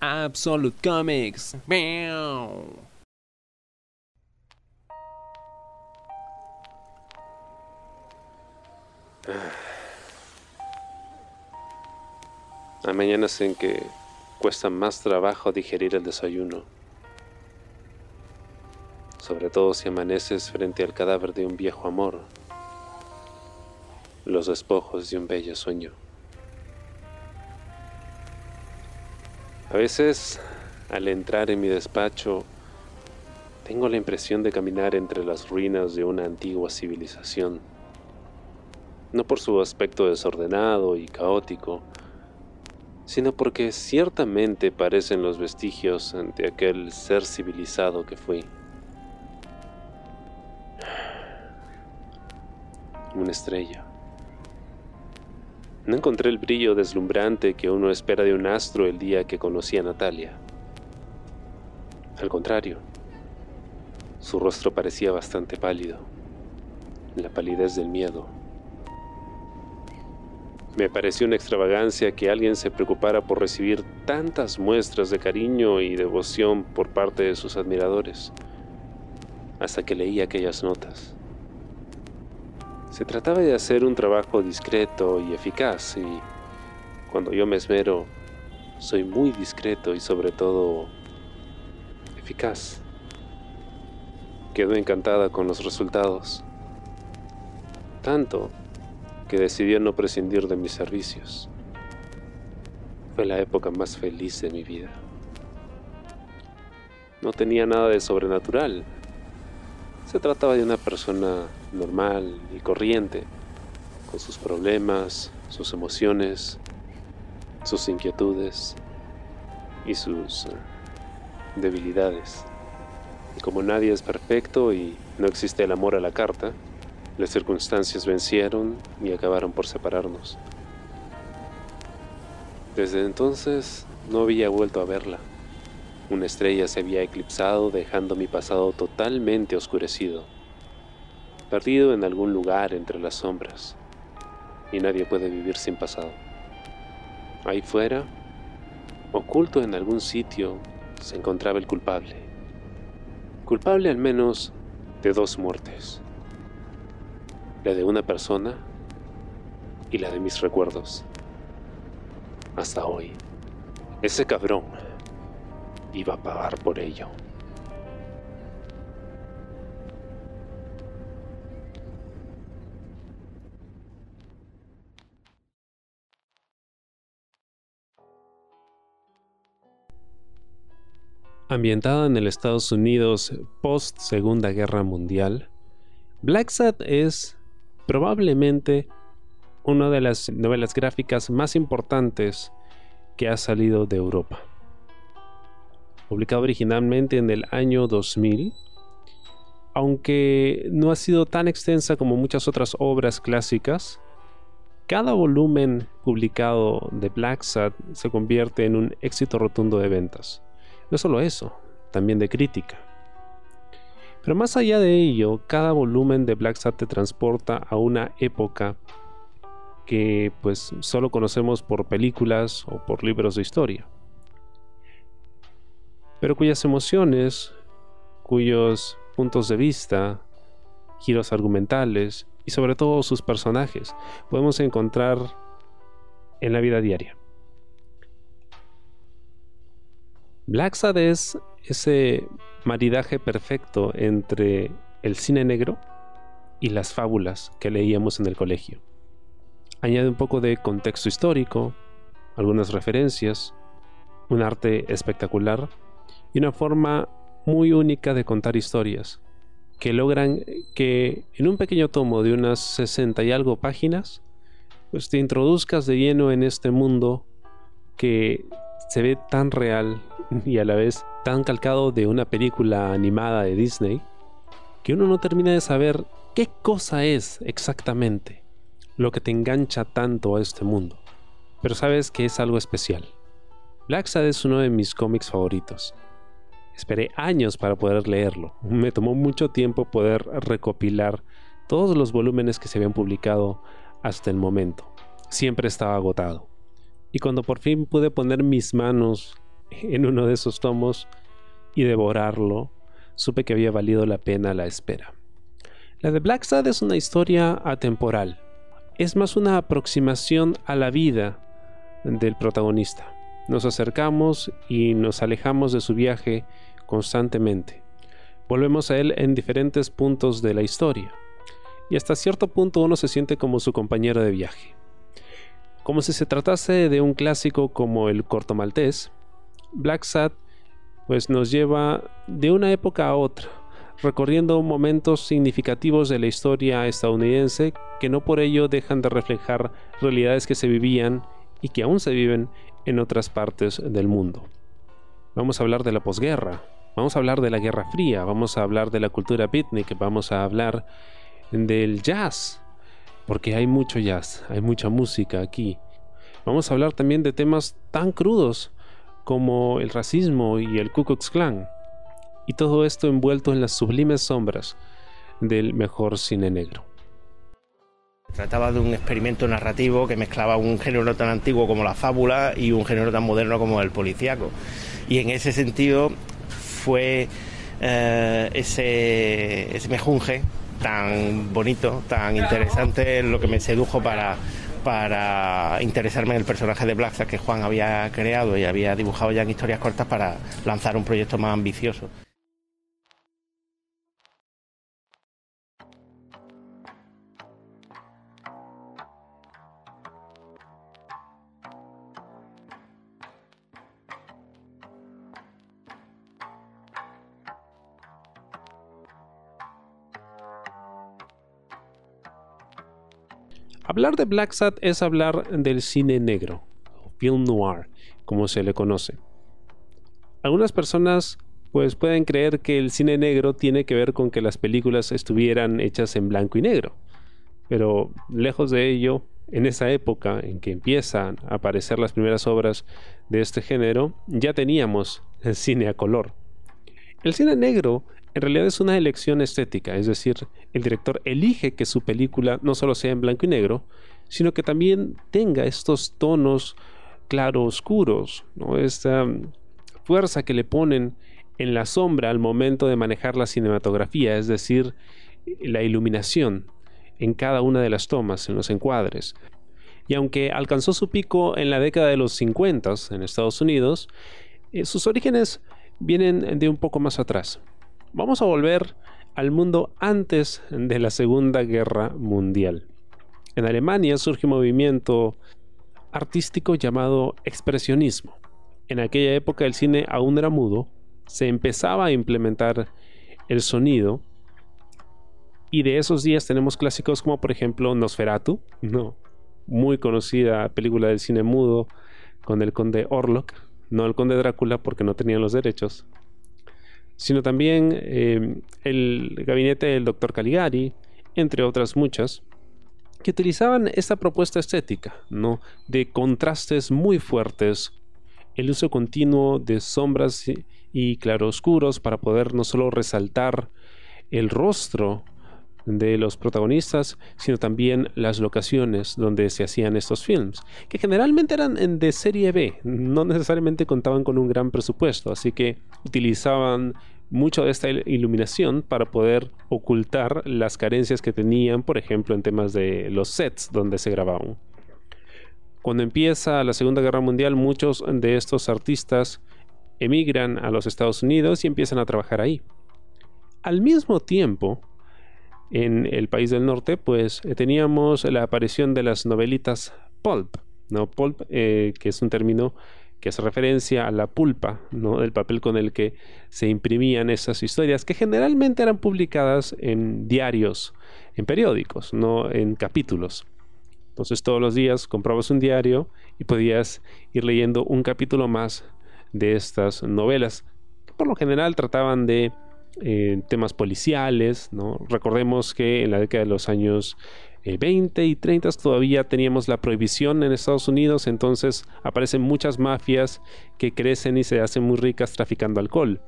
Absolute Comics. Hay mañanas en que cuesta más trabajo digerir el desayuno, sobre todo si amaneces frente al cadáver de un viejo amor, los despojos de un bello sueño. A veces, al entrar en mi despacho, tengo la impresión de caminar entre las ruinas de una antigua civilización, no por su aspecto desordenado y caótico, sino porque ciertamente parecen los vestigios de aquel ser civilizado que fui. Una estrella. No encontré el brillo deslumbrante que uno espera de un astro el día que conocí a Natalia. Al contrario, su rostro parecía bastante pálido, la palidez del miedo. Me pareció una extravagancia que alguien se preocupara por recibir tantas muestras de cariño y devoción por parte de sus admiradores, hasta que leí aquellas notas. Se trataba de hacer un trabajo discreto y eficaz, y cuando yo me esmero, soy muy discreto y sobre todo eficaz. Quedó encantada con los resultados, tanto que decidió no prescindir de mis servicios. Fue la época más feliz de mi vida. No tenía nada de sobrenatural. Se trataba de una persona normal y corriente, con sus problemas, sus emociones, sus inquietudes y sus eh, debilidades. Y como nadie es perfecto y no existe el amor a la carta, las circunstancias vencieron y acabaron por separarnos. Desde entonces no había vuelto a verla. Una estrella se había eclipsado dejando mi pasado totalmente oscurecido, perdido en algún lugar entre las sombras, y nadie puede vivir sin pasado. Ahí fuera, oculto en algún sitio, se encontraba el culpable. Culpable al menos de dos muertes la de una persona y la de mis recuerdos. Hasta hoy, ese cabrón iba a pagar por ello. Ambientada en el Estados Unidos post Segunda Guerra Mundial, Black Sad es probablemente una de las novelas gráficas más importantes que ha salido de Europa. Publicado originalmente en el año 2000, aunque no ha sido tan extensa como muchas otras obras clásicas, cada volumen publicado de Black Sad se convierte en un éxito rotundo de ventas. No solo eso, también de crítica. Pero más allá de ello, cada volumen de Black Sat te transporta a una época que pues solo conocemos por películas o por libros de historia. Pero cuyas emociones, cuyos puntos de vista, giros argumentales y sobre todo sus personajes podemos encontrar en la vida diaria. Black Sad es ese maridaje perfecto entre el cine negro y las fábulas que leíamos en el colegio. Añade un poco de contexto histórico, algunas referencias, un arte espectacular y una forma muy única de contar historias que logran que en un pequeño tomo de unas 60 y algo páginas pues te introduzcas de lleno en este mundo que se ve tan real y a la vez tan calcado de una película animada de Disney que uno no termina de saber qué cosa es exactamente lo que te engancha tanto a este mundo. Pero sabes que es algo especial. Black Sad es uno de mis cómics favoritos. Esperé años para poder leerlo. Me tomó mucho tiempo poder recopilar todos los volúmenes que se habían publicado hasta el momento. Siempre estaba agotado. Y cuando por fin pude poner mis manos en uno de esos tomos y devorarlo, supe que había valido la pena la espera. La de Black Sad es una historia atemporal. Es más una aproximación a la vida del protagonista. Nos acercamos y nos alejamos de su viaje constantemente. Volvemos a él en diferentes puntos de la historia. Y hasta cierto punto uno se siente como su compañero de viaje. Como si se tratase de un clásico como el corto maltés, Black Sad pues nos lleva de una época a otra, recorriendo momentos significativos de la historia estadounidense que no por ello dejan de reflejar realidades que se vivían y que aún se viven en otras partes del mundo. Vamos a hablar de la posguerra, vamos a hablar de la Guerra Fría, vamos a hablar de la cultura beatnik, vamos a hablar del jazz, porque hay mucho jazz, hay mucha música aquí. Vamos a hablar también de temas tan crudos como el racismo y el Ku Klux Klan. Y todo esto envuelto en las sublimes sombras del mejor cine negro. Trataba de un experimento narrativo que mezclaba un género tan antiguo como la fábula y un género tan moderno como el policíaco. Y en ese sentido fue eh, ese, ese tan bonito, tan interesante, lo que me sedujo para, para interesarme en el personaje de Black que Juan había creado y había dibujado ya en historias cortas para lanzar un proyecto más ambicioso. Hablar de Black Sat es hablar del cine negro, film noir, como se le conoce. Algunas personas pues pueden creer que el cine negro tiene que ver con que las películas estuvieran hechas en blanco y negro. Pero lejos de ello, en esa época en que empiezan a aparecer las primeras obras de este género, ya teníamos el cine a color. El cine negro en realidad es una elección estética, es decir, el director elige que su película no solo sea en blanco y negro, sino que también tenga estos tonos claro-oscuros, esta mm, fuerza que le ponen en la sombra al momento de manejar la cinematografía, es decir, la iluminación en cada una de las tomas, en los encuadres. Y aunque alcanzó su pico en la década de los 50 en Estados Unidos, eh, sus orígenes vienen de un poco más atrás. Vamos a volver al mundo antes de la Segunda Guerra Mundial. En Alemania surge un movimiento artístico llamado expresionismo. En aquella época el cine aún era mudo, se empezaba a implementar el sonido y de esos días tenemos clásicos como por ejemplo Nosferatu, no, muy conocida película del cine mudo con el conde Orlok, no el conde Drácula porque no tenían los derechos, sino también eh, el gabinete del doctor Caligari, entre otras muchas, que utilizaban esta propuesta estética, ¿no? de contrastes muy fuertes, el uso continuo de sombras y claroscuros para poder no solo resaltar el rostro de los protagonistas, sino también las locaciones donde se hacían estos films, que generalmente eran de serie B, no necesariamente contaban con un gran presupuesto, así que utilizaban mucho de esta iluminación para poder ocultar las carencias que tenían, por ejemplo, en temas de los sets donde se grababan. Cuando empieza la Segunda Guerra Mundial, muchos de estos artistas emigran a los Estados Unidos y empiezan a trabajar ahí. Al mismo tiempo, en el país del norte, pues eh, teníamos la aparición de las novelitas pulp, ¿no? Pulp, eh, que es un término que hace referencia a la pulpa, ¿no? del papel con el que se imprimían esas historias, que generalmente eran publicadas en diarios, en periódicos, no en capítulos. Entonces todos los días comprabas un diario y podías ir leyendo un capítulo más de estas novelas, que por lo general trataban de eh, temas policiales, ¿no? Recordemos que en la década de los años 20 eh, y 30 todavía teníamos la prohibición en Estados Unidos, entonces aparecen muchas mafias que crecen y se hacen muy ricas traficando alcohol.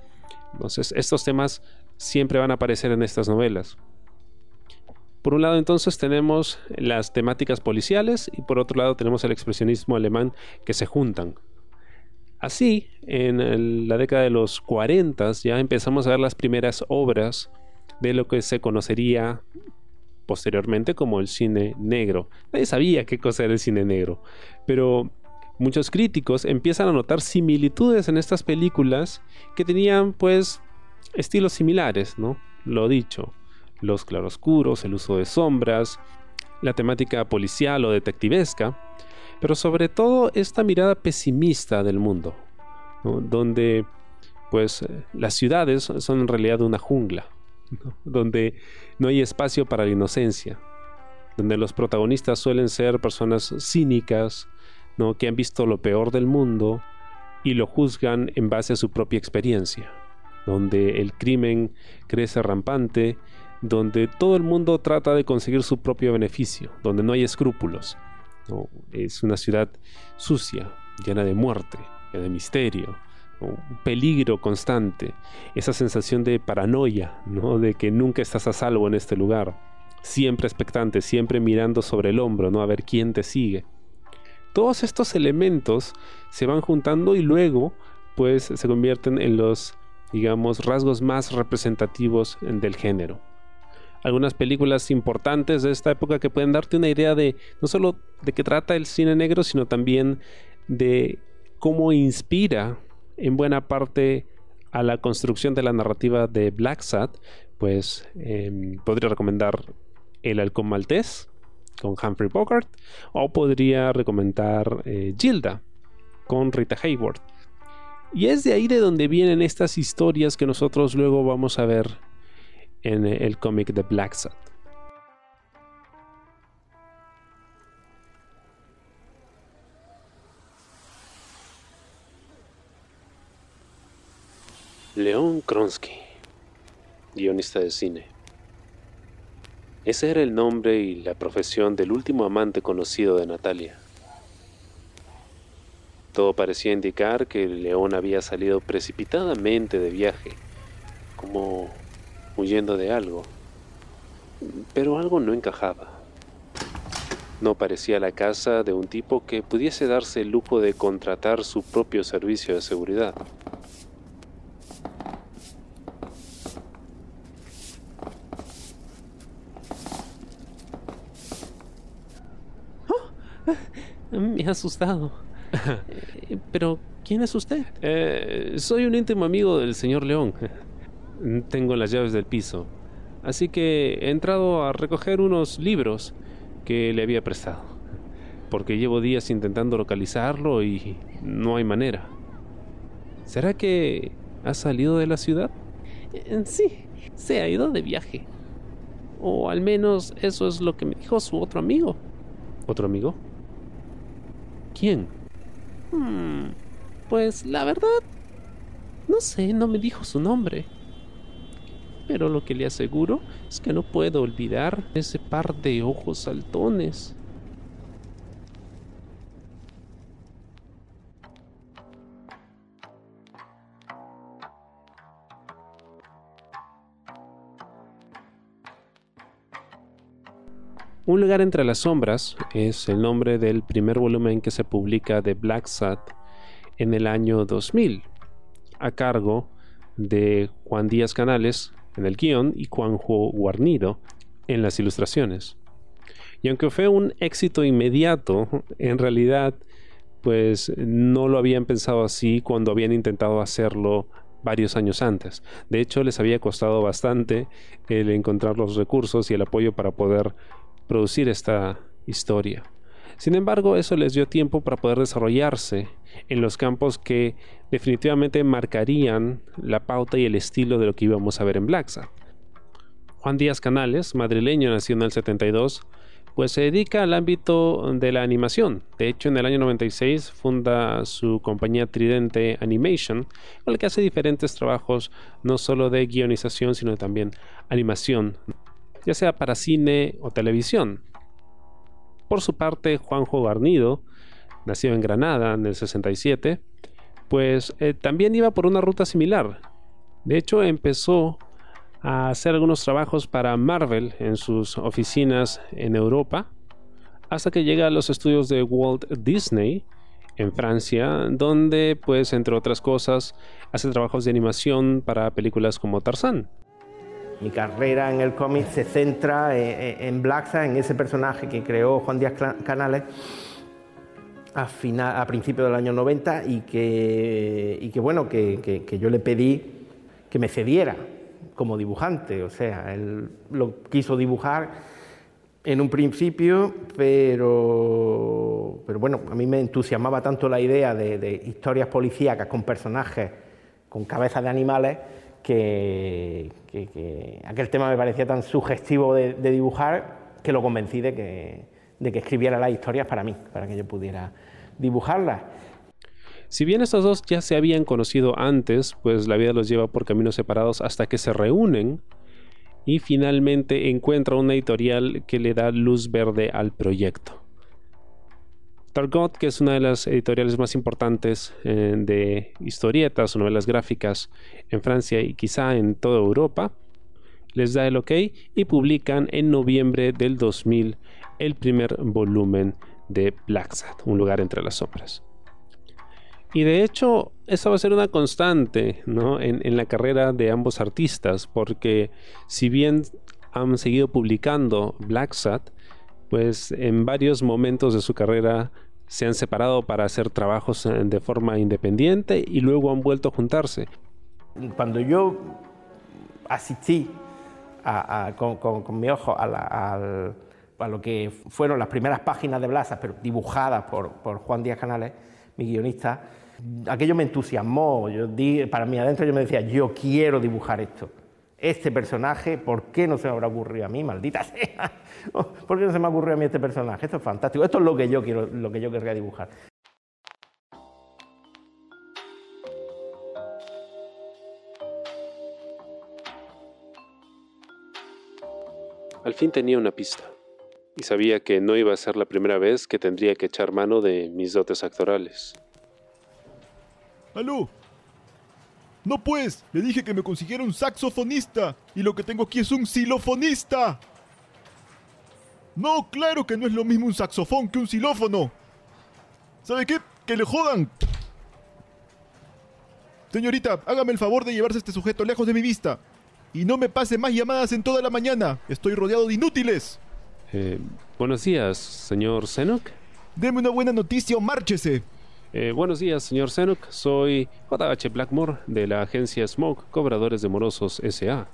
Entonces estos temas siempre van a aparecer en estas novelas. Por un lado entonces tenemos las temáticas policiales y por otro lado tenemos el expresionismo alemán que se juntan. Así, en la década de los 40 ya empezamos a ver las primeras obras de lo que se conocería posteriormente como el cine negro. Nadie sabía qué cosa era el cine negro, pero muchos críticos empiezan a notar similitudes en estas películas que tenían pues estilos similares, ¿no? Lo dicho, los claroscuros, el uso de sombras, la temática policial o detectivesca, pero sobre todo esta mirada pesimista del mundo, donde pues las ciudades son en realidad una jungla, donde no hay espacio para la inocencia, donde los protagonistas suelen ser personas cínicas, ¿no? que han visto lo peor del mundo y lo juzgan en base a su propia experiencia, donde el crimen crece rampante, donde todo el mundo trata de conseguir su propio beneficio, donde no hay escrúpulos. Es una ciudad sucia, llena de muerte, de misterio, peligro constante, esa sensación de paranoia, ¿no? de que nunca estás a salvo en este lugar, siempre expectante, siempre mirando sobre el hombro, ¿no? a ver quién te sigue. Todos estos elementos se van juntando y luego pues se convierten en los digamos rasgos más representativos del género algunas películas importantes de esta época que pueden darte una idea de no solo de qué trata el cine negro, sino también de cómo inspira en buena parte a la construcción de la narrativa de Black Sat, pues em, podría recomendar El Halcón Maltés con Humphrey Bogart o podría recomendar eh, Gilda con Rita Hayworth. Y es de ahí de donde vienen estas historias que nosotros luego vamos a ver en el cómic de Black Sat. León Kronsky, guionista de cine. Ese era el nombre y la profesión del último amante conocido de Natalia. Todo parecía indicar que León había salido precipitadamente de viaje, como huyendo de algo. Pero algo no encajaba. No parecía la casa de un tipo que pudiese darse el lujo de contratar su propio servicio de seguridad. Me ha asustado. Eh, pero, ¿quién es usted? Eh, soy un íntimo amigo del señor León. Tengo las llaves del piso. Así que he entrado a recoger unos libros que le había prestado. Porque llevo días intentando localizarlo y no hay manera. ¿Será que ha salido de la ciudad? Eh, sí, se ha ido de viaje. O al menos eso es lo que me dijo su otro amigo. ¿Otro amigo? ¿Quién? Hmm, pues la verdad, no sé, no me dijo su nombre pero lo que le aseguro es que no puedo olvidar ese par de ojos saltones. Un lugar entre las sombras es el nombre del primer volumen que se publica de Black Sat en el año 2000, a cargo de Juan Díaz Canales, en el guion y Juanjo Guarnido en las ilustraciones. Y aunque fue un éxito inmediato, en realidad pues no lo habían pensado así cuando habían intentado hacerlo varios años antes. De hecho, les había costado bastante el encontrar los recursos y el apoyo para poder producir esta historia. Sin embargo, eso les dio tiempo para poder desarrollarse en los campos que definitivamente marcarían la pauta y el estilo de lo que íbamos a ver en Blacksa. Juan Díaz Canales, madrileño nacido en el 72, pues se dedica al ámbito de la animación. De hecho, en el año 96 funda su compañía Tridente Animation, con la que hace diferentes trabajos no solo de guionización, sino también animación, ya sea para cine o televisión. Por su parte, Juanjo Garnido, nacido en Granada en el 67, pues eh, también iba por una ruta similar. De hecho, empezó a hacer algunos trabajos para Marvel en sus oficinas en Europa, hasta que llega a los estudios de Walt Disney en Francia, donde pues entre otras cosas hace trabajos de animación para películas como Tarzán. Mi carrera en el cómic se centra en, Blacksa, en ese personaje que creó Juan Díaz Canales a, final, a principios del año 90 y que, y que bueno, que, que, yo le pedí que me cediera como dibujante, o sea, él lo quiso dibujar en un principio, pero, pero bueno, a mí me entusiasmaba tanto la idea de, historias policíacas con personajes con cabezas de animales que, aquel tema me parecía tan sugestivo de, dibujar que lo convencí de que, de que escribiera las historias para mí, para que yo pudiera dibujarlas. Si bien estos dos ya se habían conocido antes, pues la vida los lleva por caminos separados hasta que se reúnen y finalmente encuentra una editorial que le da luz verde al proyecto. Targot, que es una de las editoriales más importantes eh, de historietas o novelas gráficas en Francia y quizá en toda Europa, les da el ok y publican en noviembre del 2000 el primer volumen de Black un lugar entre las sombras. Y de hecho, esa va a ser una constante en, la carrera de ambos artistas, porque si bien han seguido publicando Black Sat, pues en varios momentos de su carrera se han separado para hacer trabajos eh, de forma independiente y luego han vuelto a juntarse. Cuando yo asistí con, mi ojo a, lo que fueron las primeras páginas de Blasas, pero dibujadas por, Juan Díaz Canales, mi guionista, aquello me entusiasmó. Para mí adentro yo me decía, yo quiero dibujar esto. Este personaje, ¿por qué no se me habrá ocurrido a mí, maldita sea? ¿Por qué no se me ha ocurrido a mí este personaje? Esto es fantástico. Esto es lo que yo quiero, lo que yo querría dibujar. Al fin tenía una pista y sabía que no iba a ser la primera vez que tendría que echar mano de mis dotes actorales. ¡Aló! No pues, le dije que me consiguiera un saxofonista y lo que tengo aquí es un xilofonista. No, claro que no es lo mismo un saxofón que un xilófono. ¿Sabe qué? Que le jodan. Señorita, hágame el favor de llevarse a este sujeto lejos de mi vista. Y no me pase más llamadas en toda la mañana. Estoy rodeado de inútiles. Eh, buenos días, señor Senok. Deme una buena noticia o márchese. Eh, buenos días, señor Senuk. Soy JH Blackmore de la agencia Smoke, Cobradores de Morosos S.A.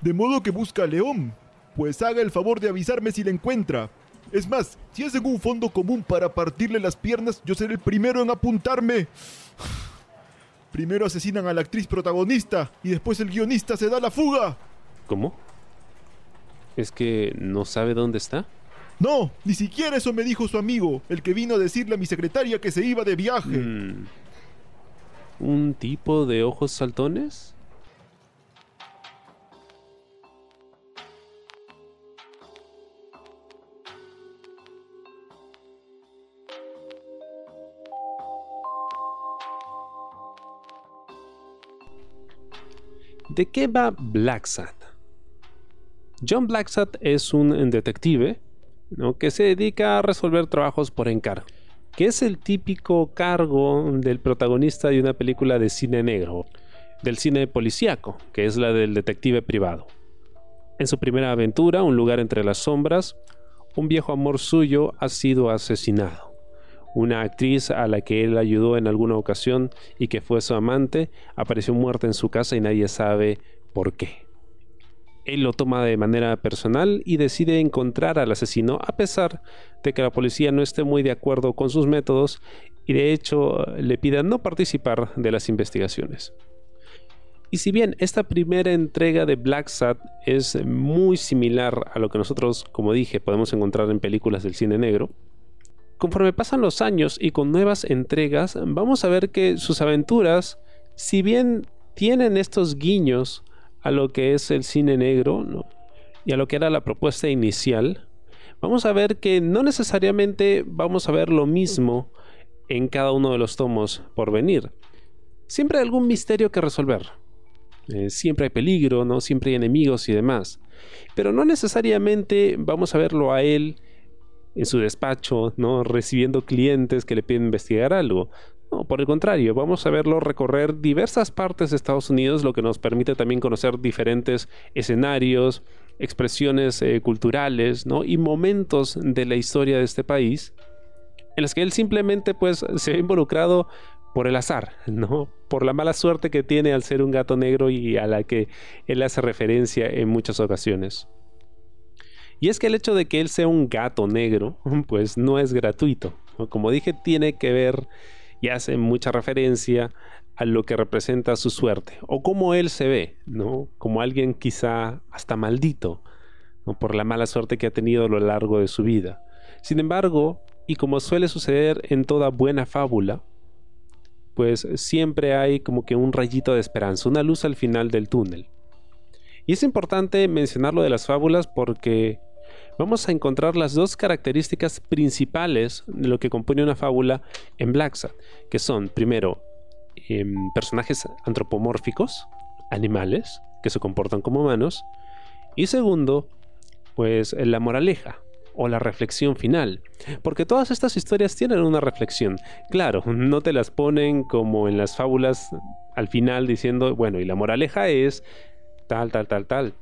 De modo que busca a León. Pues haga el favor de avisarme si la encuentra. Es más, si hacen un fondo común para partirle las piernas, yo seré el primero en apuntarme. Primero asesinan a la actriz protagonista y después el guionista se da la fuga. ¿Cómo? ¿Es que no sabe dónde está? No, ni siquiera eso me dijo su amigo, el que vino a decirle a mi secretaria que se iba de viaje. Mm. ¿Un tipo de ojos saltones? ¿De qué va Blacksat? John Blacksat es un detective que se dedica a resolver trabajos por encargo, que es el típico cargo del protagonista de una película de cine negro, del cine policíaco, que es la del detective privado. En su primera aventura, Un lugar entre las sombras, un viejo amor suyo ha sido asesinado. Una actriz a la que él ayudó en alguna ocasión y que fue su amante apareció muerta en su casa y nadie sabe por qué. Él lo toma de manera personal y decide encontrar al asesino a pesar de que la policía no esté muy de acuerdo con sus métodos y de hecho le pida no participar de las investigaciones. Y si bien esta primera entrega de Black Sat es muy similar a lo que nosotros, como dije, podemos encontrar en películas del cine negro, conforme pasan los años y con nuevas entregas, vamos a ver que sus aventuras, si bien tienen estos guiños a lo que es el cine negro y a lo que era la propuesta inicial, vamos a ver que no necesariamente vamos a ver lo mismo en cada uno de los tomos por venir. Siempre hay algún misterio que resolver. Eh, siempre hay peligro, ¿no? Siempre hay enemigos y demás. Pero no necesariamente vamos a verlo a él en su despacho, ¿no? recibiendo clientes que le piden investigar algo. No, por el contrario, vamos a verlo recorrer diversas partes de Estados Unidos, lo que nos permite también conocer diferentes escenarios, expresiones eh, culturales ¿no? y momentos de la historia de este país en los que él simplemente pues se ve involucrado por el azar, ¿no? Por la mala suerte que tiene al ser un gato negro y a la que él hace referencia en muchas ocasiones. Y es que el hecho de que él sea un gato negro, pues no es gratuito. Como dije, tiene que ver y hace mucha referencia a lo que representa su suerte o cómo él se ve, ¿no? Como alguien quizá hasta maldito, por la mala suerte que ha tenido a lo largo de su vida. Sin embargo, y como suele suceder en toda buena fábula, pues siempre hay como que un rayito de esperanza, una luz al final del túnel. Y es importante mencionar lo de las fábulas porque vamos a encontrar las dos características principales de lo que compone una fábula en Black que son, primero, em, personajes antropomórficos, animales, que se comportan como humanos, y segundo, pues la moraleja, o la reflexión final. Porque todas estas historias tienen una reflexión. Claro, no te las ponen como en las fábulas al final diciendo, bueno, y la moraleja es tal, tal, tal, tal.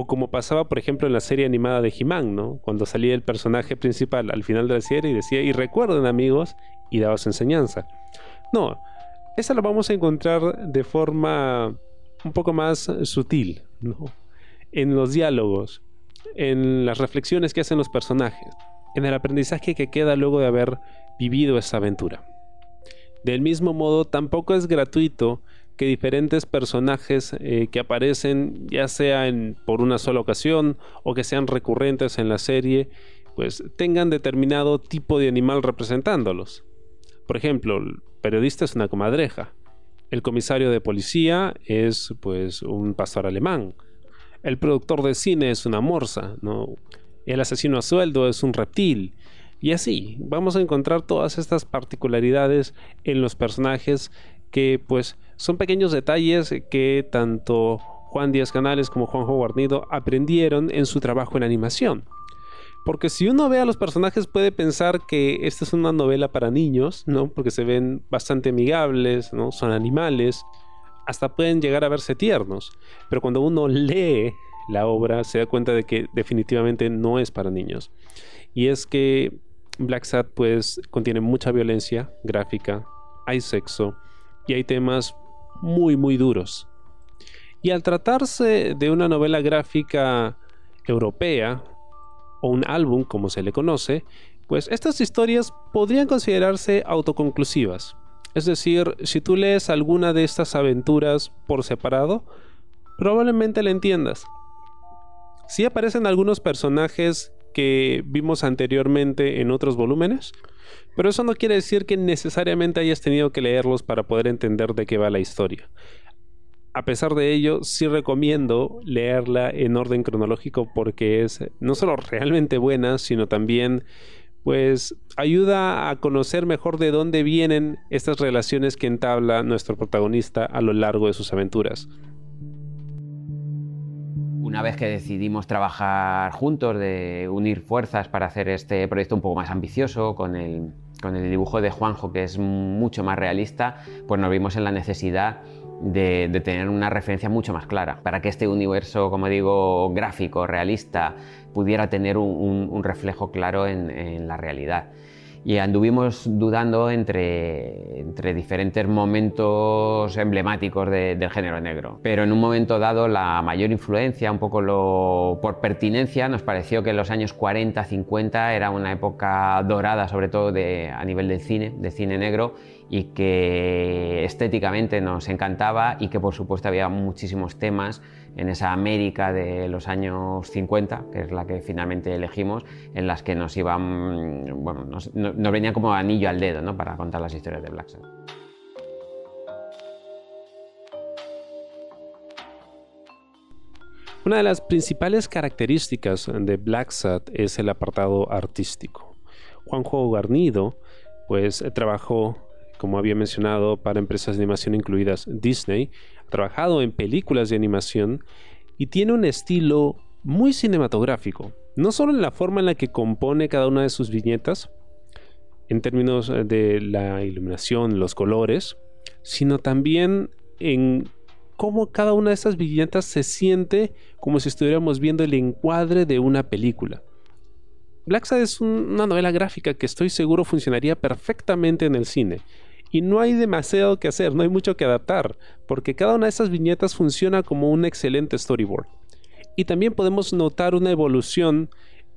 O como pasaba, por ejemplo, en la serie animada de He-Man, ¿no? Cuando salía el personaje principal al final de la serie y decía, y recuerden amigos, y daba su enseñanza. No, esa la vamos a encontrar de forma un poco más sutil, ¿no? En los diálogos, en las reflexiones que hacen los personajes, en el aprendizaje que queda luego de haber vivido esa aventura. Del mismo modo, tampoco es gratuito que diferentes personajes eh, que aparecen, ya sea por una sola ocasión o que sean recurrentes en la serie, pues tengan determinado tipo de animal representándolos. Por ejemplo, el periodista es una comadreja, el comisario de policía es pues un pastor alemán, el productor de cine es una morsa, ¿no? El asesino a sueldo es un reptil. Y así, vamos a encontrar todas estas particularidades en los personajes que pues son pequeños detalles que tanto Juan Díaz Canales como Juanjo Guarnido aprendieron en su trabajo en animación. Porque si uno ve a los personajes puede pensar que esta es una novela para niños, ¿no? Porque se ven bastante amigables, ¿no? Son animales hasta pueden llegar a verse tiernos, pero cuando uno lee la obra se da cuenta de que definitivamente no es para niños. Y es que Black Sad pues contiene mucha violencia gráfica, hay sexo y hay temas muy muy duros. Y al tratarse de una novela gráfica europea o un álbum como se le conoce, pues estas historias podrían considerarse autoconclusivas. Es decir, si tú lees alguna de estas aventuras por separado, probablemente la entiendas. Sí aparecen algunos personajes que vimos anteriormente en otros volúmenes, pero eso no quiere decir que necesariamente hayas tenido que leerlos para poder entender de qué va la historia. A pesar de ello, sí recomiendo leerla en orden cronológico porque es no solo realmente buena, sino también pues ayuda a conocer mejor de dónde vienen estas relaciones que entabla nuestro protagonista a lo largo de sus aventuras. Una vez que decidimos trabajar juntos, de unir fuerzas para hacer este proyecto un poco más ambicioso, con el, con el dibujo de Juanjo que es mucho más realista, pues nos vimos en la necesidad de, tener una referencia mucho más clara, para que este universo, como digo, gráfico, realista, pudiera tener un, reflejo claro en, la realidad. Y anduvimos dudando entre, entre diferentes momentos emblemáticos del género negro. Pero en un momento dado, la mayor influencia, un poco lo, por pertinencia, nos pareció que los años 40, 50 era una época dorada, sobre todo de, a nivel del cine, de cine negro, y que estéticamente nos encantaba y que por supuesto había muchísimos temas en esa América de los años 50, que es la que finalmente elegimos, en las que nos iban, bueno, nos, venían como anillo al dedo ¿no? para contar las historias de Black Sabbath. Una de las principales características de Black es el apartado artístico. Juanjo Garnido pues trabajó como había mencionado, para empresas de animación incluidas Disney. Ha trabajado en películas de animación y tiene un estilo muy cinematográfico. no solo en la forma en la que compone cada una de sus viñetas, en términos de la iluminación, los colores, sino también en cómo cada una de estas viñetas se siente como si estuviéramos viendo el encuadre de una película. Black Sad es una novela gráfica que estoy seguro funcionaría perfectamente en el cine. Y no hay demasiado que hacer, no hay mucho que adaptar, porque cada una de esas viñetas funciona como un excelente storyboard. Y también podemos notar una evolución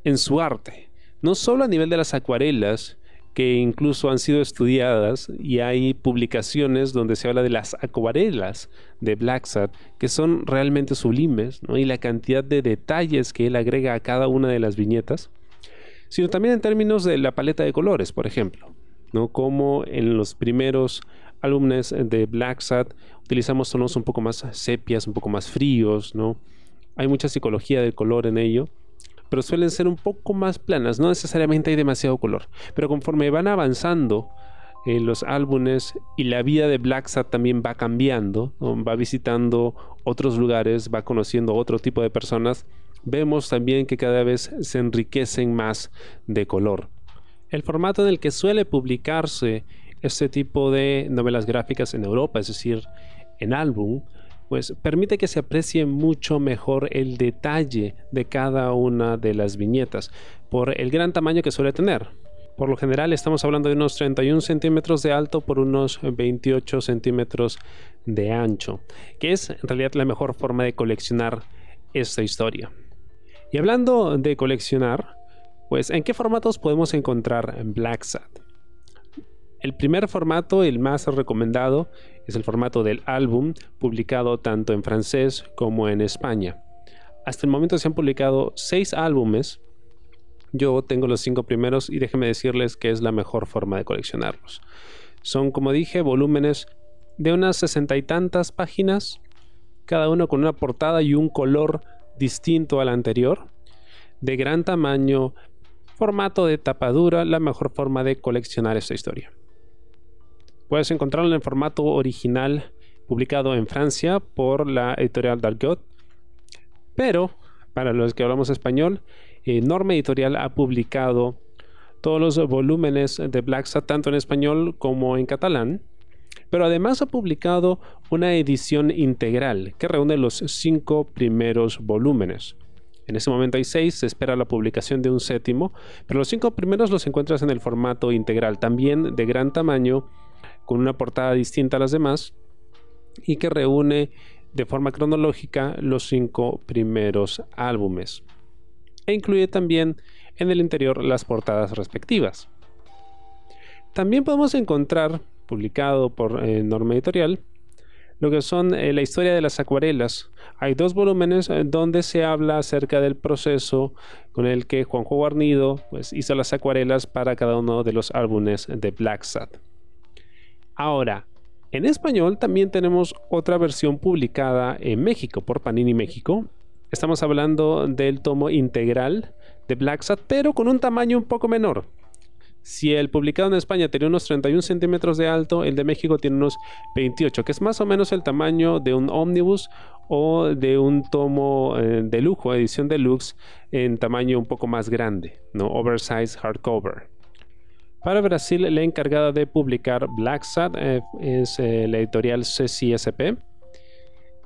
en su arte, no solo a nivel de las acuarelas, que incluso han sido estudiadas y hay publicaciones donde se habla de las acuarelas de Black que son realmente sublimes y la cantidad de detalles que él agrega a cada una de las viñetas, sino también en términos de la paleta de colores, por ejemplo, ¿no? como en los primeros álbumes de Black utilizamos tonos un poco más sepias, un poco más fríos, ¿no? hay mucha psicología del color en ello pero suelen ser un poco más planas, no necesariamente hay demasiado color, pero conforme van avanzando eh, los álbumes y la vida de Black Sad también va cambiando, va visitando otros lugares, va conociendo otro tipo de personas, vemos también que cada vez se enriquecen más de color. El formato en el que suele publicarse este tipo de novelas gráficas en Europa, es decir, en álbum, pues permite que se aprecie mucho mejor el detalle de cada una de las viñetas por el gran tamaño que suele tener. Por lo general estamos hablando de unos 31 centímetros de alto por unos 28 centímetros de ancho, que es en realidad la mejor forma de coleccionar esta historia. Y hablando de coleccionar, pues ¿en qué formatos podemos encontrar Black Sat? El primer formato, el más recomendado, es el formato del álbum, publicado tanto en francés como en España. Hasta el momento se han publicado seis álbumes. Yo tengo los cinco primeros y déjenme decirles que es la mejor forma de coleccionarlos. Son, como dije, volúmenes de unas sesenta y tantas páginas, cada uno con una portada y un color distinto al anterior, de gran tamaño, formato de tapadura, la mejor forma de coleccionar esta historia. Puedes encontrarlo en formato original publicado en Francia por la editorial Dargaud. Pero para los que hablamos español, eh, Norma Editorial ha publicado todos los volúmenes de Black tanto en español como en catalán. Pero además ha publicado una edición integral que reúne los cinco primeros volúmenes. En ese momento hay seis, se espera la publicación de un séptimo, pero los cinco primeros los encuentras en el formato integral, también de gran tamaño con una portada distinta a las demás y que reúne de forma cronológica los cinco primeros álbumes e incluye también en el interior las portadas respectivas. También podemos encontrar, publicado por eh, Norma Editorial, lo que son eh, la historia de las acuarelas. Hay dos volúmenes eh, donde se habla acerca del proceso con el que Juanjo Guarnido pues, hizo las acuarelas para cada uno de los álbumes de Black Sad. Ahora, en español también tenemos otra versión publicada en México por Panini México. Estamos hablando del tomo integral de Black Sat, pero con un tamaño un poco menor. Si el publicado en España tenía unos 31 centímetros de alto, el de México tiene unos 28, que es más o menos el tamaño de un ómnibus o de un tomo eh, de lujo, edición deluxe, en tamaño un poco más grande, ¿no? Oversize hardcover. Para Brasil, la encargada de publicar Black Sad eh, es eh, la editorial CCSP.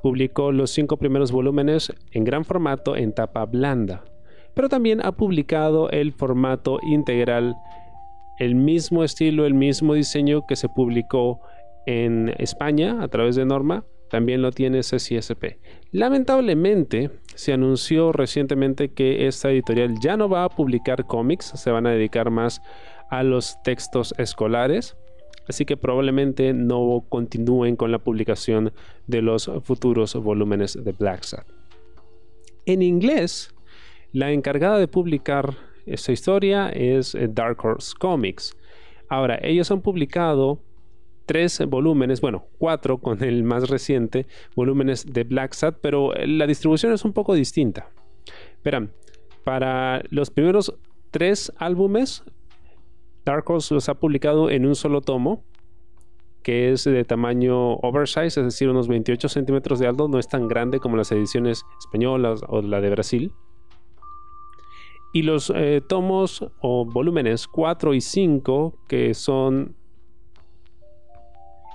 Publicó los cinco primeros volúmenes en gran formato en tapa blanda, pero también ha publicado el formato integral, el mismo estilo, el mismo diseño que se publicó en España a través de Norma, también lo tiene CCSP. Lamentablemente, se anunció recientemente que esta editorial ya no va a publicar cómics, se van a dedicar más a los textos escolares, así que probablemente no continúen con la publicación de los futuros volúmenes de Black Sad. En inglés, la encargada de publicar esta historia es eh, Dark Horse Comics. Ahora, ellos han publicado tres volúmenes, bueno, cuatro con el más reciente, volúmenes de Black Sad, pero la distribución es un poco distinta. Verán, para los primeros tres álbumes Dark Horse los ha publicado en un solo tomo, que es de tamaño oversize, es decir, unos 28 centímetros de alto, no es tan grande como las ediciones españolas o la de Brasil. y los eh, tomos o volúmenes 4 y 5 que son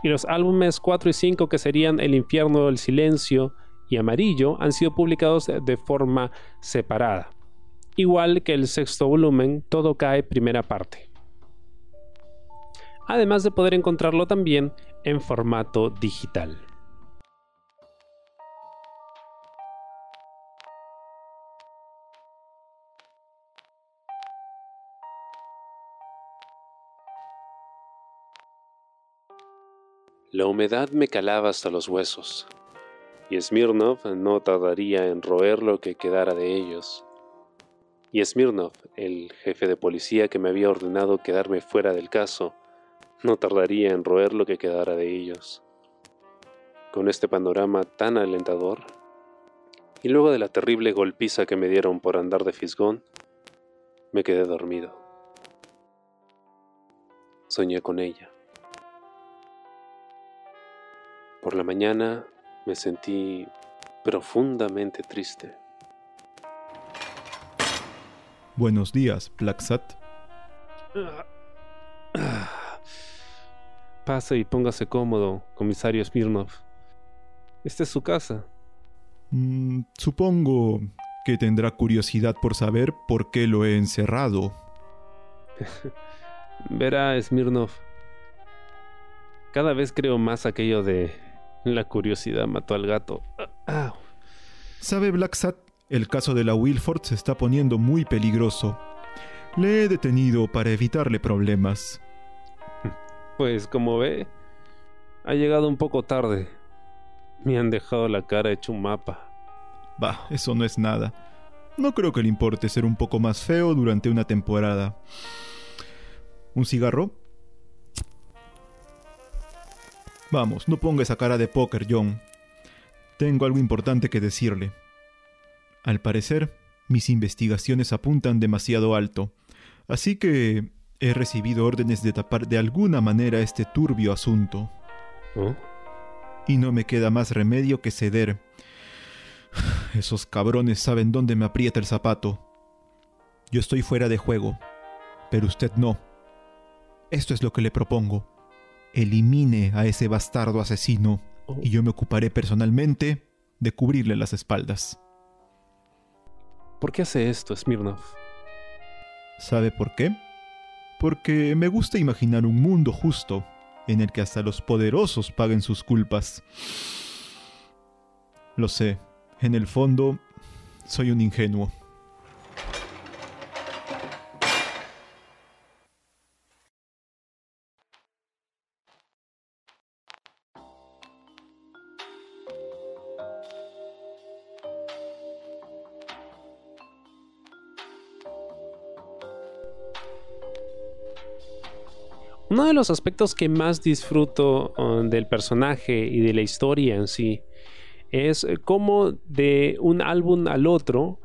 y los álbumes 4 y 5 que serían El infierno del silencio y Amarillo han sido publicados de forma separada. Igual que el sexto volumen, Todo cae primera parte. Además de poder encontrarlo también en formato digital. La humedad me calaba hasta los huesos, y Smirnov no tardaría en roer lo que quedara de ellos. Y Smirnov, el jefe de policía que me había ordenado quedarme fuera del caso, no tardaría en roer lo que quedara de ellos. Con este panorama tan alentador, y luego de la terrible golpiza que me dieron por andar de fisgón, me quedé dormido. Soñé con ella. Por la mañana me sentí profundamente triste. Buenos días, Blacksat. Pase y póngase cómodo, comisario Smirnov. Esta es su casa. Mm, supongo que tendrá curiosidad por saber por qué lo he encerrado. Verá, Smirnov. Cada vez creo más aquello de la curiosidad mató al gato. Ah. ¿Sabe Blacksat? El caso de la Wilford se está poniendo muy peligroso. Le he detenido para evitarle problemas. Pues como ve, ha llegado un poco tarde. Me han dejado la cara hecho un mapa. Bah, eso no es nada. No creo que le importe ser un poco más feo durante una temporada. ¿Un cigarro? Vamos, no ponga esa cara de póker, John. Tengo algo importante que decirle. Al parecer, mis investigaciones apuntan demasiado alto, así que he recibido órdenes de tapar de alguna manera este turbio asunto. ¿Oh? Y no me queda más remedio que ceder. Esos cabrones saben dónde me aprieta el zapato. Yo estoy fuera de juego, pero usted no. Esto es lo que le propongo elimine a ese bastardo asesino y yo me ocuparé personalmente de cubrirle las espaldas. ¿Por qué hace esto, Smirnov? ¿Sabe por qué? Porque me gusta imaginar un mundo justo en el que hasta los poderosos paguen sus culpas. Lo sé, en el fondo soy un ingenuo. De los aspectos que más disfruto uh, del personaje y de la historia en sí es cómo de un álbum al otro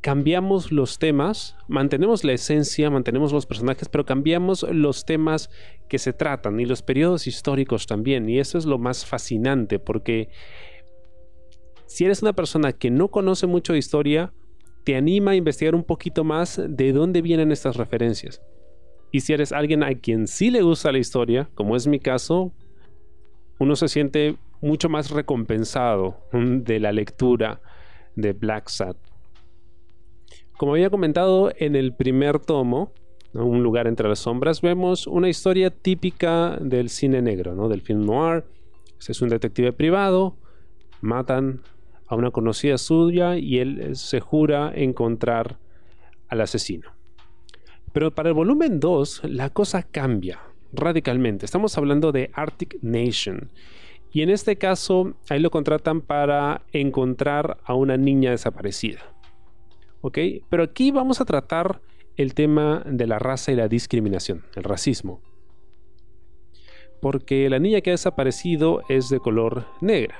cambiamos los temas, mantenemos la esencia, mantenemos los personajes, pero cambiamos los temas que se tratan y los periodos históricos también. Y eso es lo más fascinante porque si eres una persona que no conoce mucho de historia, te anima a investigar un poquito más de dónde vienen estas referencias. Y si eres alguien a quien sí le gusta la historia, como es mi caso, uno se siente mucho más recompensado de la lectura de Black Sat. Como había comentado en el primer tomo, Un lugar entre las sombras, vemos una historia típica del cine negro, ¿no? del film noir. es un detective privado, matan a una conocida suya y él se jura encontrar al asesino. Pero para el volumen 2 la cosa cambia radicalmente. Estamos hablando de Arctic Nation. Y en este caso, ahí lo contratan para encontrar a una niña desaparecida. ¿Ok? Pero aquí vamos a tratar el tema de la raza y la discriminación, el racismo. Porque la niña que ha desaparecido es de color negra.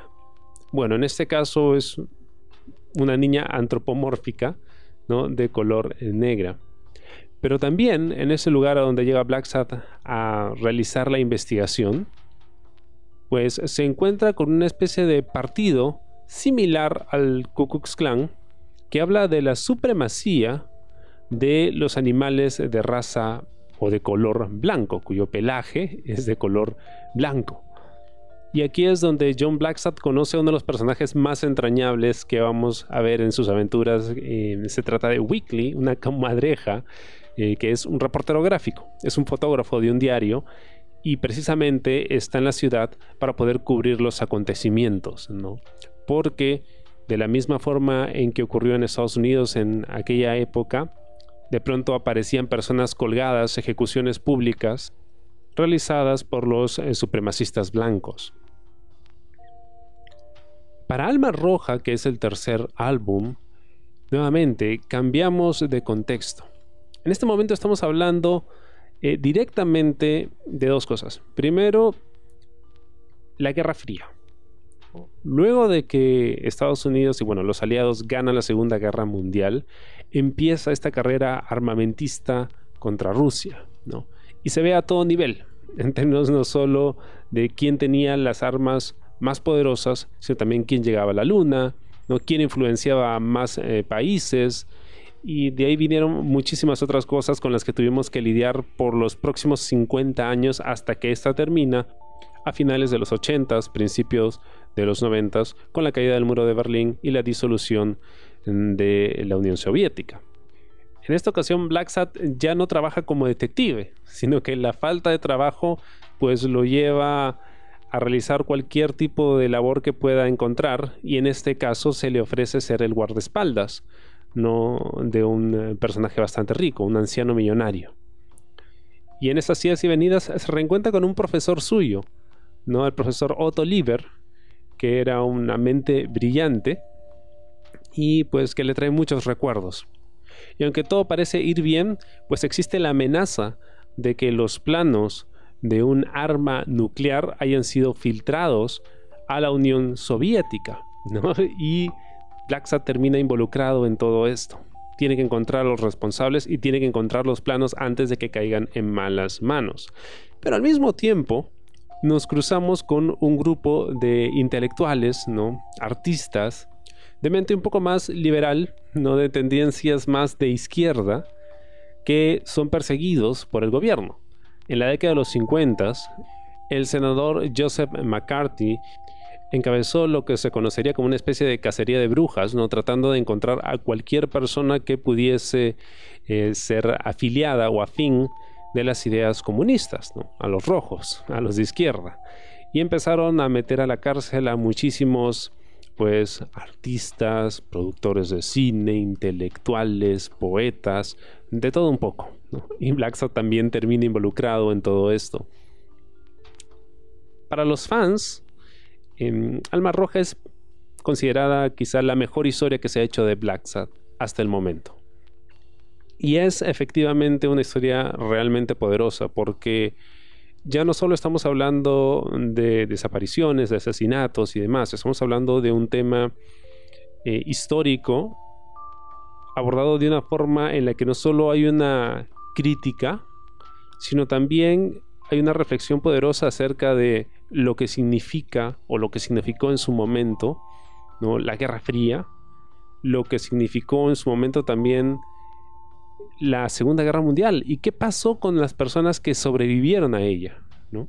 Bueno, en este caso es una niña antropomórfica, ¿no? De color negra. Pero también en ese lugar a donde llega Blacksat a realizar la investigación, pues se encuentra con una especie de partido similar al Ku Klux Klan que habla de la supremacía de los animales de raza o de color blanco, cuyo pelaje es de color blanco. Y aquí es donde John Blackstad conoce a uno de los personajes más entrañables que vamos a ver en sus aventuras. Eh, se trata de Weekly, una comadreja, eh, que es un reportero gráfico, es un fotógrafo de un diario y precisamente está en la ciudad para poder cubrir los acontecimientos, ¿no? Porque de la misma forma en que ocurrió en Estados Unidos en aquella época, de pronto aparecían personas colgadas, ejecuciones públicas realizadas por los eh, supremacistas blancos. Para Alma Roja, que es el tercer álbum, nuevamente cambiamos de contexto. En este momento estamos hablando eh, directamente de dos cosas. Primero, la Guerra Fría. Luego de que Estados Unidos y bueno, los aliados ganan la Segunda Guerra Mundial, empieza esta carrera armamentista contra Rusia, ¿no? Y se ve a todo nivel, en términos no solo de quién tenía las armas más poderosas, sino también quién llegaba a la luna, ¿no? quién influenciaba a más eh, países, y de ahí vinieron muchísimas otras cosas con las que tuvimos que lidiar por los próximos 50 años hasta que esta termina a finales de los 80s, principios de los 90s, con la caída del muro de Berlín y la disolución de la Unión Soviética. En esta ocasión Blacksat ya no trabaja como detective, sino que la falta de trabajo pues lo lleva a realizar cualquier tipo de labor que pueda encontrar y en este caso se le ofrece ser el guardaespaldas no de un personaje bastante rico, un anciano millonario. Y en esas idas y venidas se reencuentra con un profesor suyo, ¿no? el profesor Otto Lieber, que era una mente brillante y pues que le trae muchos recuerdos. Y aunque todo parece ir bien, pues existe la amenaza de que los planos de un arma nuclear hayan sido filtrados a la Unión Soviética. Y Blacksat termina involucrado en todo esto. Tiene que encontrar a los responsables y tiene que encontrar los planos antes de que caigan en malas manos. Pero al mismo tiempo, nos cruzamos con un grupo de intelectuales, ¿no? Artistas, de mente un poco más liberal, no de tendencias más de izquierda, que son perseguidos por el gobierno. En la década de los 50, el senador Joseph McCarthy encabezó lo que se conocería como una especie de cacería de brujas, ¿no? tratando de encontrar a cualquier persona que pudiese eh, ser afiliada o afín de las ideas comunistas, ¿no? a los rojos, a los de izquierda. Y empezaron a meter a la cárcel a muchísimos pues artistas, productores de cine, intelectuales, poetas, de todo un poco. Y Blacksad también termina involucrado en todo esto. Para los fans, em, Alma Roja es considerada quizá la mejor historia que se ha hecho de Blacksad hasta el momento. Y es efectivamente una historia realmente poderosa porque ya no solo estamos hablando de desapariciones, de asesinatos y demás, estamos hablando de un tema eh, histórico abordado de una forma en la que no solo hay una crítica, sino también hay una reflexión poderosa acerca de lo que significa o lo que significó en su momento ¿no? la Guerra Fría, lo que significó en su momento también la Segunda Guerra Mundial y qué pasó con las personas que sobrevivieron a ella, ¿no?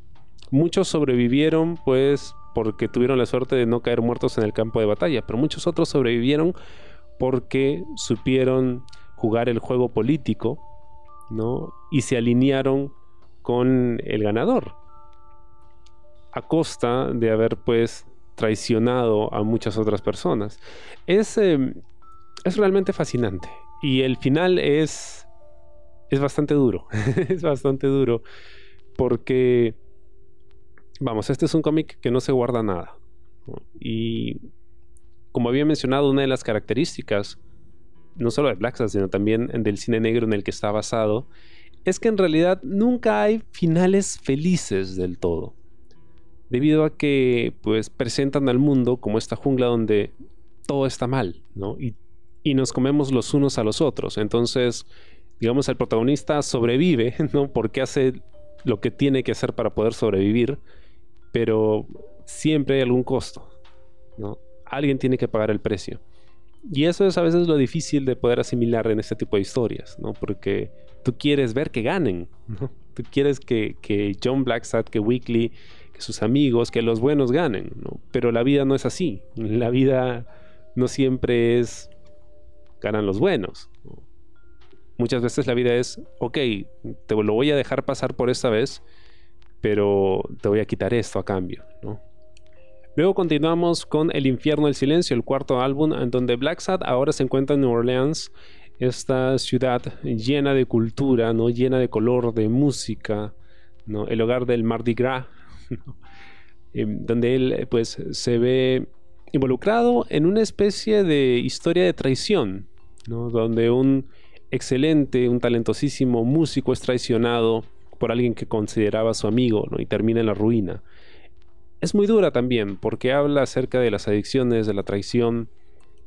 Muchos sobrevivieron pues porque tuvieron la suerte de no caer muertos en el campo de batalla, pero muchos otros sobrevivieron porque supieron jugar el juego político, ¿no? Y se alinearon con el ganador a costa de haber pues traicionado a muchas otras personas. Es, em, es realmente fascinante. Y el final es. Es bastante duro. es bastante duro. Porque. Vamos, este es un cómic que no se guarda nada. Y. Como había mencionado, una de las características. No solo de Black sino también del cine negro en el que está basado. Es que en realidad nunca hay finales felices del todo debido a que pues presentan al mundo como esta jungla donde todo está mal, ¿no? Y y nos comemos los unos a los otros. Entonces, digamos, el protagonista sobrevive, ¿no? Porque hace lo que tiene que hacer para poder sobrevivir, pero siempre hay algún costo, ¿no? Alguien tiene que pagar el precio. Y eso es a veces lo difícil de poder asimilar en este tipo de historias, ¿no? Porque tú quieres ver que ganen, ¿no? Tú quieres que, que John Blacksad, que Weekly, sus amigos, que los buenos ganen. Pero la vida no es así. La vida no siempre es ganan los buenos. Muchas veces la vida es, ok, te lo voy a dejar pasar por esta vez, pero te voy a quitar esto a cambio. Luego continuamos con El infierno del silencio, el cuarto álbum, en donde Black Sad ahora se encuentra en New Orleans, esta ciudad llena de cultura, ¿no? llena de color, de música, ¿no? el hogar del Mardi Gras, em, donde él pues se ve involucrado en una especie de historia de traición, ¿no? donde un excelente, un talentosísimo músico es traicionado por alguien que consideraba su amigo y termina en la ruina es muy dura también porque habla acerca de las adicciones, de la traición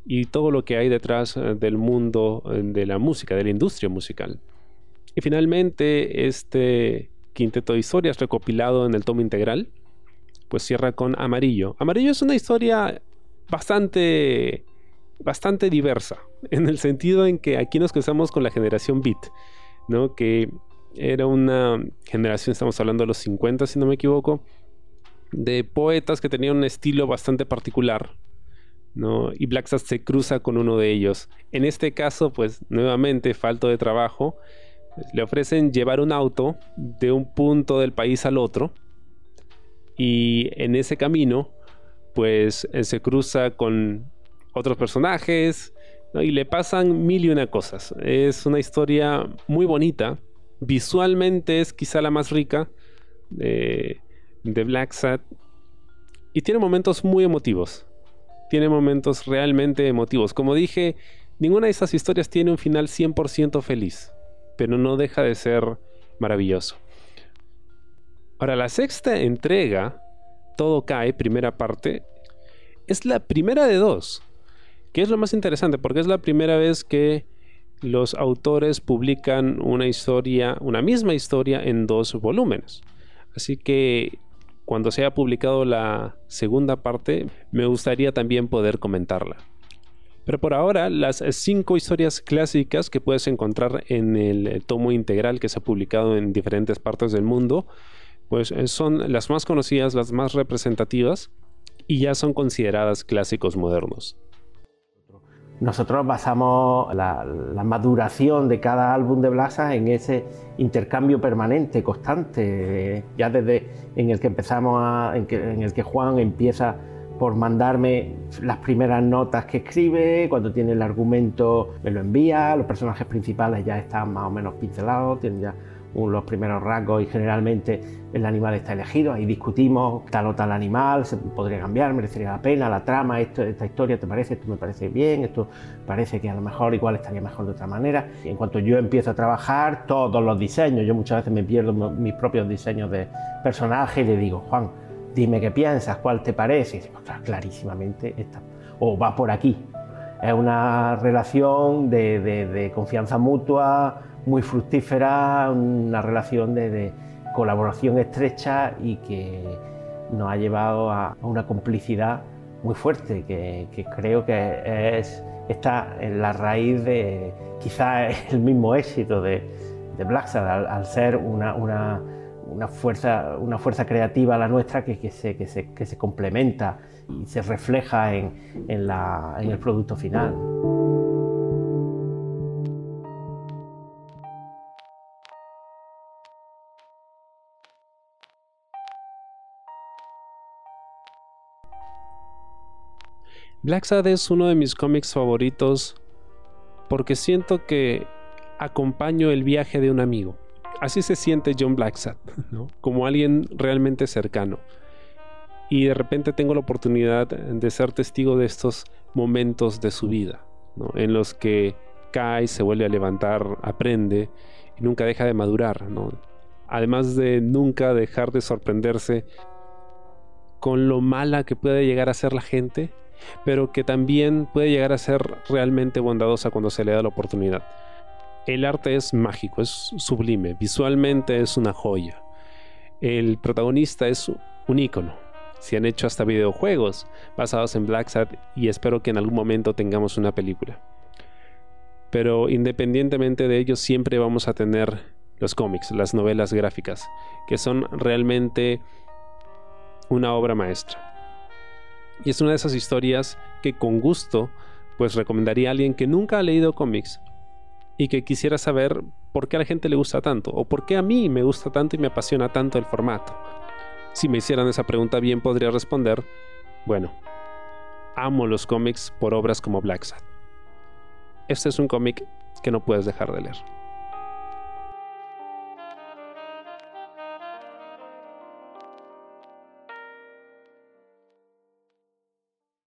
y todo lo que hay detrás eh, del mundo eh, de la música, de la industria musical. Y finalmente este quinteto de historias recopilado en el tomo integral, pues cierra con Amarillo. Amarillo es una historia bastante bastante diversa, en el sentido en que aquí nos cruzamos con la generación Beat, ¿no? Que era una generación, estamos hablando de los 50 si no me equivoco, de poetas que tenían un estilo bastante particular. ¿no? Y Black se cruza con uno de ellos. En este caso, pues nuevamente, falto de trabajo, le ofrecen llevar un auto de un punto del país al otro. Y en ese camino, pues se cruza con otros personajes y le pasan mil y una cosas. Es una historia muy bonita. Visualmente es quizá la más rica. Eh, de Black Sad. Y tiene momentos muy emotivos. Tiene momentos realmente emotivos. Como dije, ninguna de estas historias tiene un final 100% feliz. Pero no deja de ser maravilloso. Ahora, la sexta entrega, Todo cae, primera parte, es la primera de dos. Que es lo más interesante, porque es la primera vez que los autores publican una historia, una misma historia en dos volúmenes. Así que cuando sea publicado la segunda parte, me gustaría también poder comentarla. Pero por ahora, las cinco historias clásicas que puedes encontrar en el tomo integral que se ha publicado en diferentes partes del mundo, pues eh, son las más conocidas, las más representativas y ya son consideradas clásicos modernos. Nosotros basamos la, maduración de cada álbum de Blasa en ese intercambio permanente, constante, ya desde en el que empezamos, en, en el que Juan empieza por mandarme las primeras notas que escribe, cuando tiene el argumento me lo envía, los personajes principales ya están más o menos pincelados, tienen ya los primeros rasgos y generalmente el animal está elegido, ahí discutimos tal o tal animal, se podría cambiar, merecería la pena, la trama, esto, esta historia te parece, esto me parece bien, esto parece que a lo mejor igual estaría mejor de otra manera. Y en cuanto yo empiezo a trabajar, todos los diseños, yo muchas veces me pierdo mis propios diseños de personaje y le digo, Juan, dime qué piensas, cuál te parece, y clarísimamente esta, o va por aquí. Es una relación de, confianza mutua, muy fructífera, una relación de, colaboración estrecha y que nos ha llevado a, una complicidad muy fuerte, que, creo que es, está en la raíz de quizá el mismo éxito de, de Black al, ser una, una, fuerza, una fuerza creativa la nuestra que, que, se, que, se, que se complementa y se refleja en, en, la, en el producto final. Black Sad es uno de mis cómics favoritos porque siento que acompaño el viaje de un amigo. Así se siente John Blacksad, ¿no? como alguien realmente cercano. Y de repente tengo la oportunidad de ser testigo de estos momentos de su vida, en los que cae, se vuelve a levantar, aprende y nunca deja de madurar. Además de nunca dejar de sorprenderse con lo mala que puede llegar a ser la gente pero que también puede llegar a ser realmente bondadosa cuando se le da la oportunidad. El arte es mágico, es sublime, visualmente es una joya. El protagonista es un ícono. Se han hecho hasta videojuegos basados en Black Sad y espero que en algún momento tengamos una película. Pero independientemente de ello, siempre vamos a tener los cómics, las novelas gráficas, que son realmente una obra maestra. Y es una de esas historias que con gusto pues recomendaría a alguien que nunca ha leído cómics y que quisiera saber por qué a la gente le gusta tanto o por qué a mí me gusta tanto y me apasiona tanto el formato. Si me hicieran esa pregunta bien podría responder, bueno, amo los cómics por obras como Black Sad. Este es un cómic que no puedes dejar de leer.